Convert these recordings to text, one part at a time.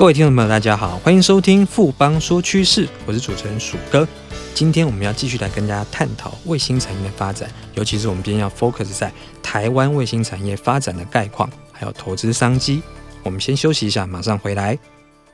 各位听众朋友，大家好，欢迎收听富邦说趋势，我是主持人鼠哥。今天我们要继续来跟大家探讨卫星产业的发展，尤其是我们今天要 focus 在台湾卫星产业发展的概况，还有投资商机。我们先休息一下，马上回来。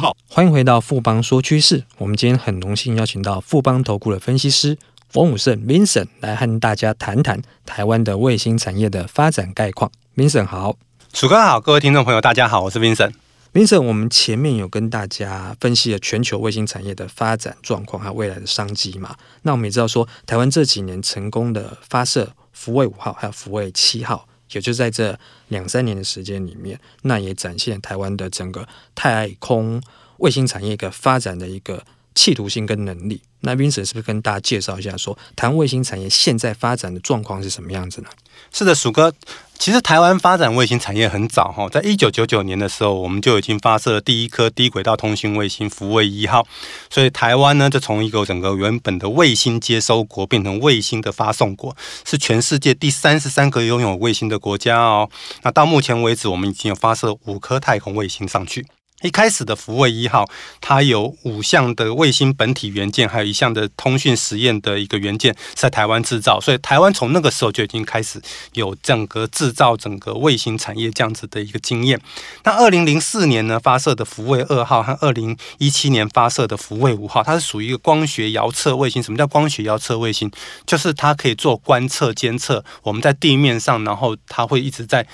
号。欢迎回到。富邦说趋势，我们今天很荣幸邀请到富邦投顾的分析师冯武胜 Vincent 来和大家谈谈台湾的卫星产业的发展概况。Vincent 好，楚哥好，各位听众朋友大家好，我是 Vincent。Vincent，我们前面有跟大家分析了全球卫星产业的发展状况还有未来的商机嘛？那我们也知道说，台湾这几年成功的发射福卫五号还有福卫七号，也就在这两三年的时间里面，那也展现台湾的整个太空。卫星产业一个发展的一个企图心跟能力，那 Vincent 是不是跟大家介绍一下说，说台湾卫星产业现在发展的状况是什么样子呢？是的，鼠哥，其实台湾发展卫星产业很早哈，在一九九九年的时候，我们就已经发射了第一颗低轨道通信卫星福卫一号，所以台湾呢，就从一个整个原本的卫星接收国变成卫星的发送国，是全世界第三十三个拥有卫星的国家哦。那到目前为止，我们已经有发射五颗太空卫星上去。一开始的福卫一号，它有五项的卫星本体元件，还有一项的通讯实验的一个元件在台湾制造，所以台湾从那个时候就已经开始有整个制造整个卫星产业这样子的一个经验。那二零零四年呢发射的福卫二号和二零一七年发射的福卫五号，它是属于一个光学遥测卫星。什么叫光学遥测卫星？就是它可以做观测监测，我们在地面上，然后它会一直在。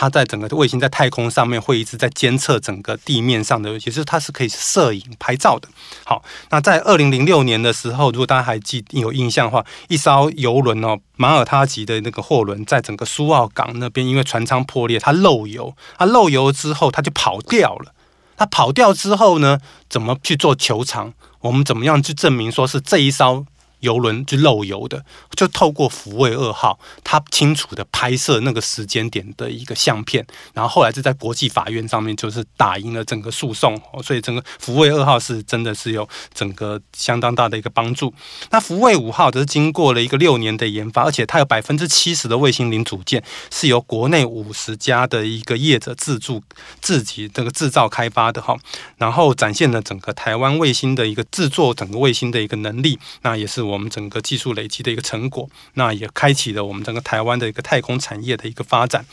它在整个卫星在太空上面会一直在监测整个地面上的，其实它是可以摄影拍照的。好，那在二零零六年的时候，如果大家还记有印象的话，一艘游轮哦，马耳他级的那个货轮，在整个苏澳港那边，因为船舱破裂，它漏油，它漏油之后，它就跑掉了。它跑掉之后呢，怎么去做求偿？我们怎么样去证明说是这一艘？游轮就漏油的，就透过福卫二号，他清楚的拍摄那个时间点的一个相片，然后后来就在国际法院上面就是打赢了整个诉讼，所以整个福卫二号是真的是有整个相当大的一个帮助。那福卫五号则是经过了一个六年的研发，而且它有百分之七十的卫星零组件是由国内五十家的一个业者自助自己这个制造开发的哈，然后展现了整个台湾卫星的一个制作整个卫星的一个能力，那也是。我们整个技术累积的一个成果，那也开启了我们整个台湾的一个太空产业的一个发展。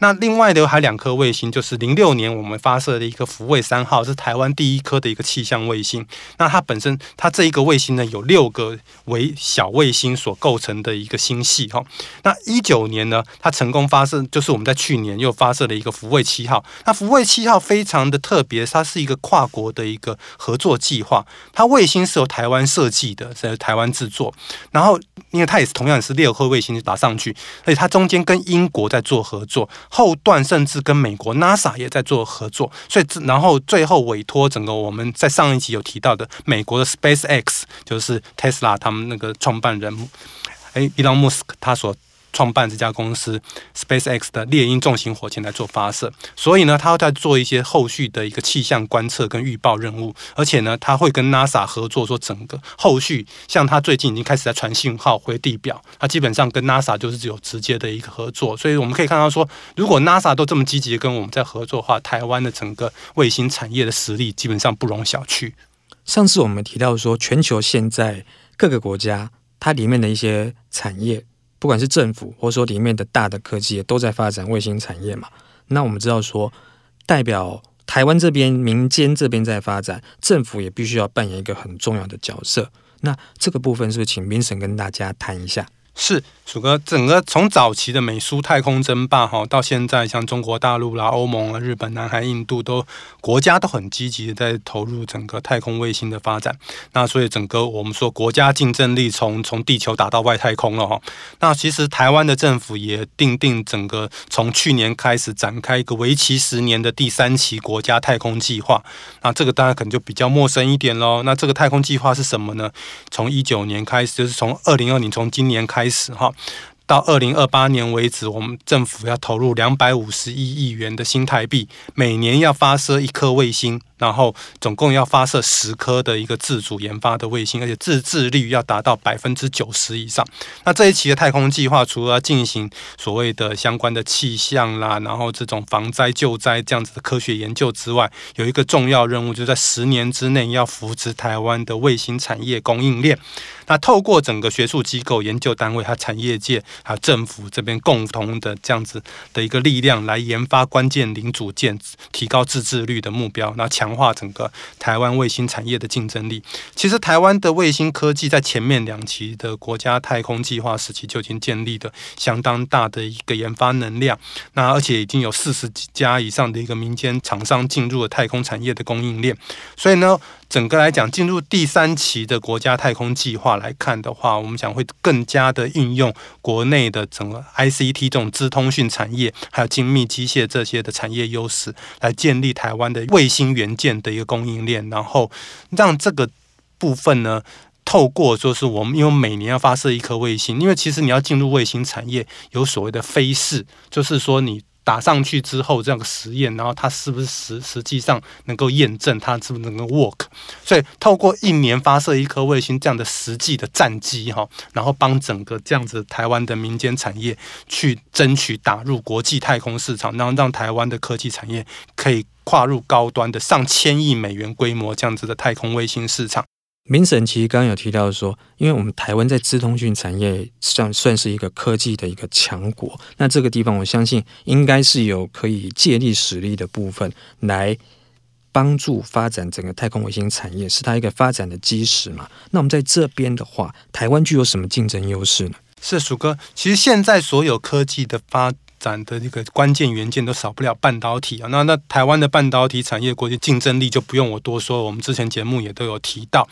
那另外的还有两颗卫星，就是零六年我们发射的一个福卫三号，是台湾第一颗的一个气象卫星。那它本身，它这一个卫星呢，有六个为小卫星所构成的一个星系哈。那一九年呢，它成功发射，就是我们在去年又发射了一个福卫七号。那福卫七号非常的特别，它是一个跨国的一个合作计划。它卫星是由台湾设计的，是由台湾制作。然后，因为它也是同样是六颗卫星打上去，所以它中间跟英国在做合作。后段甚至跟美国 NASA 也在做合作，所以然后最后委托整个我们在上一集有提到的美国的 SpaceX，就是 Tesla 他们那个创办人，哎伊隆·莫斯克他所。创办这家公司 SpaceX 的猎鹰重型火箭来做发射，所以呢，他要在做一些后续的一个气象观测跟预报任务，而且呢，他会跟 NASA 合作，说整个后续，像他最近已经开始在传信号回地表，他基本上跟 NASA 就是只有直接的一个合作，所以我们可以看到说，如果 NASA 都这么积极跟我们在合作的话，台湾的整个卫星产业的实力基本上不容小觑。上次我们提到说，全球现在各个国家它里面的一些产业。不管是政府，或者说里面的大的科技，都在发展卫星产业嘛。那我们知道说，代表台湾这边民间这边在发展，政府也必须要扮演一个很重要的角色。那这个部分是不是请明神跟大家谈一下？是。鼠哥，整个从早期的美苏太空争霸哈，到现在像中国大陆啦、欧盟啊、日本、南韩、印度都国家都很积极的在投入整个太空卫星的发展。那所以整个我们说国家竞争力从从地球打到外太空了哈。那其实台湾的政府也订定整个从去年开始展开一个为期十年的第三期国家太空计划。那这个大家可能就比较陌生一点喽。那这个太空计划是什么呢？从一九年开始，就是从二零二零从今年开始哈。到二零二八年为止，我们政府要投入两百五十一亿元的新台币，每年要发射一颗卫星。然后总共要发射十颗的一个自主研发的卫星，而且自制率要达到百分之九十以上。那这一期的太空计划，除了进行所谓的相关的气象啦，然后这种防灾救灾这样子的科学研究之外，有一个重要任务，就是在十年之内要扶持台湾的卫星产业供应链。那透过整个学术机构、研究单位、和产业界、还有政府这边共同的这样子的一个力量，来研发关键零组件，提高自制率的目标，那强。化整个台湾卫星产业的竞争力。其实，台湾的卫星科技在前面两期的国家太空计划时期就已经建立的相当大的一个研发能量。那而且已经有四十几家以上的一个民间厂商进入了太空产业的供应链。所以呢，整个来讲，进入第三期的国家太空计划来看的话，我们想会更加的运用国内的整个 ICT 这种资通讯产业，还有精密机械这些的产业优势，来建立台湾的卫星元件的一个供应链，然后让这个部分呢，透过就是我们因为每年要发射一颗卫星，因为其实你要进入卫星产业，有所谓的飞试，就是说你。打上去之后，这样的实验，然后它是不是实实际上能够验证它是不是能够 work？所以透过一年发射一颗卫星这样的实际的战绩哈，然后帮整个这样子台湾的民间产业去争取打入国际太空市场，然后让台湾的科技产业可以跨入高端的上千亿美元规模这样子的太空卫星市场。明神其实刚刚有提到说，因为我们台湾在资通讯产业算算是一个科技的一个强国，那这个地方我相信应该是有可以借力使力的部分，来帮助发展整个太空卫星产业，是它一个发展的基石嘛。那我们在这边的话，台湾具有什么竞争优势呢？是鼠哥，其实现在所有科技的发展的一个关键元件都少不了半导体啊，那那台湾的半导体产业国际竞争力就不用我多说，我们之前节目也都有提到。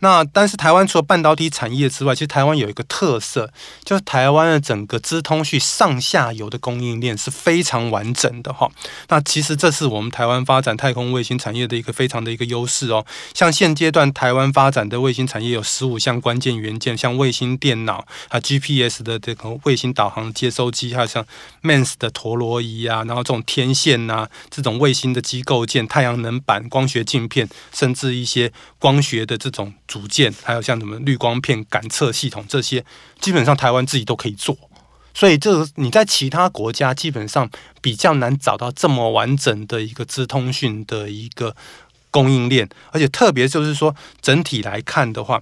那但是台湾除了半导体产业之外，其实台湾有一个特色，就是台湾的整个资通讯上下游的供应链是非常完整的哈。那其实这是我们台湾发展太空卫星产业的一个非常的一个优势哦。像现阶段台湾发展的卫星产业有十五项关键元件，像卫星电脑啊、GPS 的这个卫星导航接收机，还有像。MEMS 的陀螺仪啊，然后这种天线呐、这种卫星的机构件、太阳能板、光学镜片，甚至一些光学的这种组件，还有像什么滤光片感测系统这些，基本上台湾自己都可以做。所以这个你在其他国家基本上比较难找到这么完整的一个资通讯的一个供应链，而且特别就是说整体来看的话，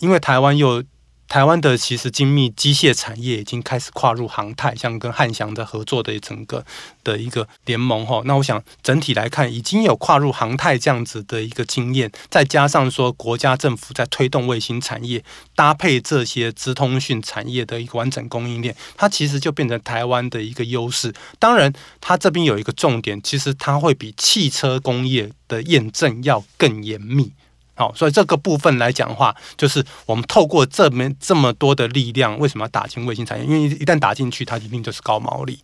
因为台湾又。台湾的其实精密机械产业已经开始跨入航太，像跟汉翔的合作的整个的一个联盟哈。那我想整体来看，已经有跨入航太这样子的一个经验，再加上说国家政府在推动卫星产业，搭配这些资通讯产业的一个完整供应链，它其实就变成台湾的一个优势。当然，它这边有一个重点，其实它会比汽车工业的验证要更严密。好，所以这个部分来讲的话，就是我们透过这么这么多的力量，为什么要打进卫星产业？因为一旦打进去，它一定就是高毛利。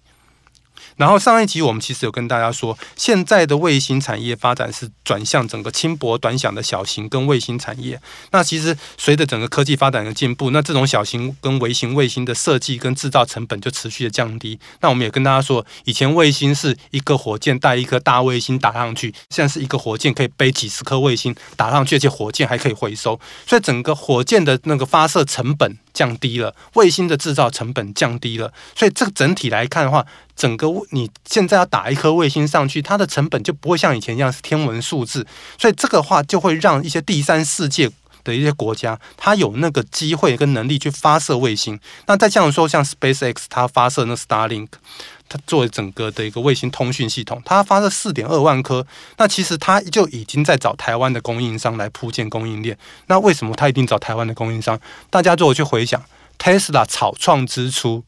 然后上一集我们其实有跟大家说，现在的卫星产业发展是转向整个轻薄短小的小型跟卫星产业。那其实随着整个科技发展的进步，那这种小型跟微型卫星的设计跟制造成本就持续的降低。那我们也跟大家说，以前卫星是一个火箭带一颗大卫星打上去，现在是一个火箭可以背几十颗卫星打上去，而且火箭还可以回收，所以整个火箭的那个发射成本降低了，卫星的制造成本降低了，所以这个整体来看的话，整个你现在要打一颗卫星上去，它的成本就不会像以前一样是天文数字，所以这个话就会让一些第三世界的一些国家，它有那个机会跟能力去发射卫星。那再这样说，像 SpaceX 它发射那 Starlink，它作为整个的一个卫星通讯系统，它发射四点二万颗，那其实它就已经在找台湾的供应商来铺建供应链。那为什么它一定找台湾的供应商？大家如果去回想。，Tesla 草创之初，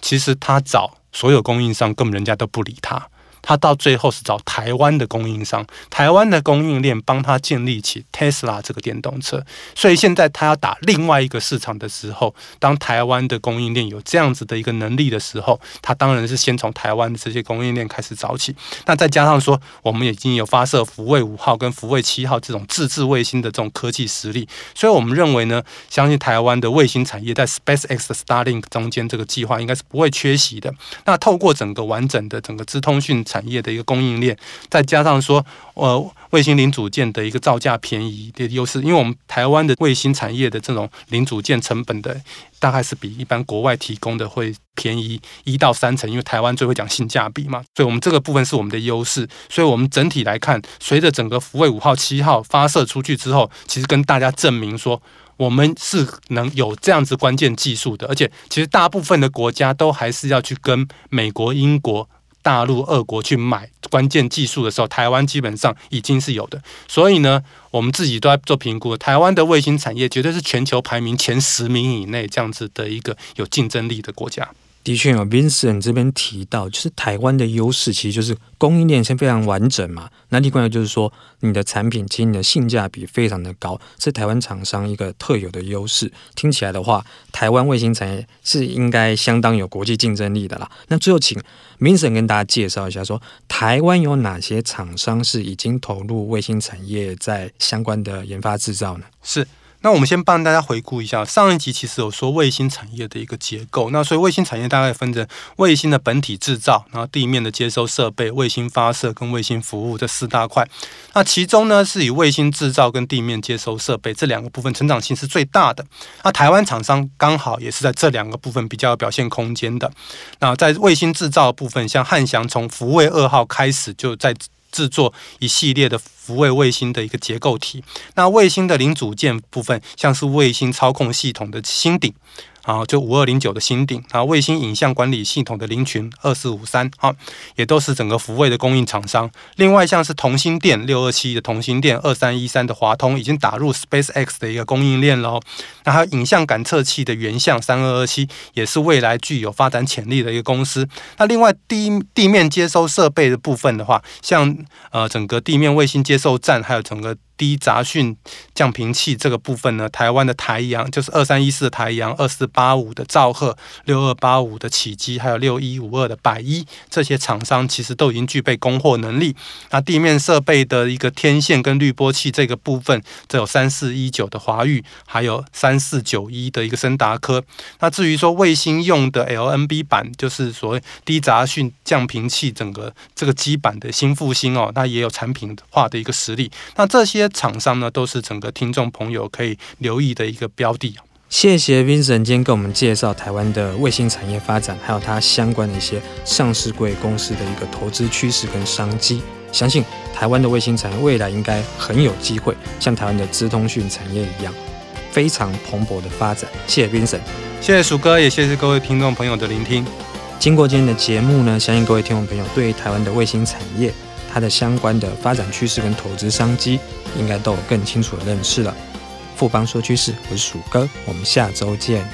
其实他找所有供应商，根本人家都不理他。他到最后是找台湾的供应商，台湾的供应链帮他建立起 Tesla 这个电动车。所以现在他要打另外一个市场的时候，当台湾的供应链有这样子的一个能力的时候，他当然是先从台湾的这些供应链开始找起。那再加上说，我们已经有发射福卫五号跟福卫七号这种自制卫星的这种科技实力，所以我们认为呢，相信台湾的卫星产业在 SpaceX 的 Starlink 中间这个计划应该是不会缺席的。那透过整个完整的整个资通讯。产业的一个供应链，再加上说，呃，卫星零组件的一个造价便宜的优势，因为我们台湾的卫星产业的这种零组件成本的，大概是比一般国外提供的会便宜一到三成，因为台湾最会讲性价比嘛，所以我们这个部分是我们的优势。所以我们整体来看，随着整个福卫五号、七号发射出去之后，其实跟大家证明说，我们是能有这样子关键技术的，而且其实大部分的国家都还是要去跟美国、英国。大陆、俄国去买关键技术的时候，台湾基本上已经是有的。所以呢，我们自己都在做评估，台湾的卫星产业绝对是全球排名前十名以内这样子的一个有竞争力的国家。的确有 Vincent 这边提到，就是台湾的优势其实就是供应链先非常完整嘛。那另外就是说，你的产品其实你的性价比非常的高，是台湾厂商一个特有的优势。听起来的话，台湾卫星产业是应该相当有国际竞争力的啦。那最后请 Vincent 跟大家介绍一下，说台湾有哪些厂商是已经投入卫星产业在相关的研发制造呢？是。那我们先帮大家回顾一下，上一集其实有说卫星产业的一个结构。那所以卫星产业大概分成卫星的本体制造，然后地面的接收设备、卫星发射跟卫星服务这四大块。那其中呢，是以卫星制造跟地面接收设备这两个部分成长性是最大的。那台湾厂商刚好也是在这两个部分比较有表现空间的。那在卫星制造部分，像汉翔从福卫二号开始就在。制作一系列的福卫卫星的一个结构体，那卫星的零组件部分，像是卫星操控系统的星顶。啊，就五二零九的星顶啊，卫星影像管理系统的凌群二四五三啊，也都是整个福卫的供应厂商。另外，像是同心电六二七的同心电二三一三的华通，已经打入 SpaceX 的一个供应链喽。那还有影像感测器的原相三二二七，也是未来具有发展潜力的一个公司。那另外地地面接收设备的部分的话，像呃整个地面卫星接收站，还有整个。低杂讯降频器这个部分呢，台湾的台阳就是二三一四的台阳，二四八五的兆赫，六二八五的启基，还有六一五二的百一，这些厂商其实都已经具备供货能力。那地面设备的一个天线跟滤波器这个部分，则有三四一九的华域，还有三四九一的一个升达科。那至于说卫星用的 LNB 板，就是所谓低杂讯降频器，整个这个基板的新复兴哦，那也有产品化的一个实力。那这些。厂商呢，都是整个听众朋友可以留意的一个标的。谢谢 Vincent 今天跟我们介绍台湾的卫星产业发展，还有它相关的一些上市贵公司的一个投资趋势跟商机。相信台湾的卫星产业未来应该很有机会，像台湾的资通讯产业一样，非常蓬勃的发展。谢谢 Vincent，谢谢鼠哥，也谢谢各位听众朋友的聆听。经过今天的节目呢，相信各位听众朋友对于台湾的卫星产业，它的相关的发展趋势跟投资商机，应该都有更清楚的认识了。富邦说趋势，我是鼠哥，我们下周见。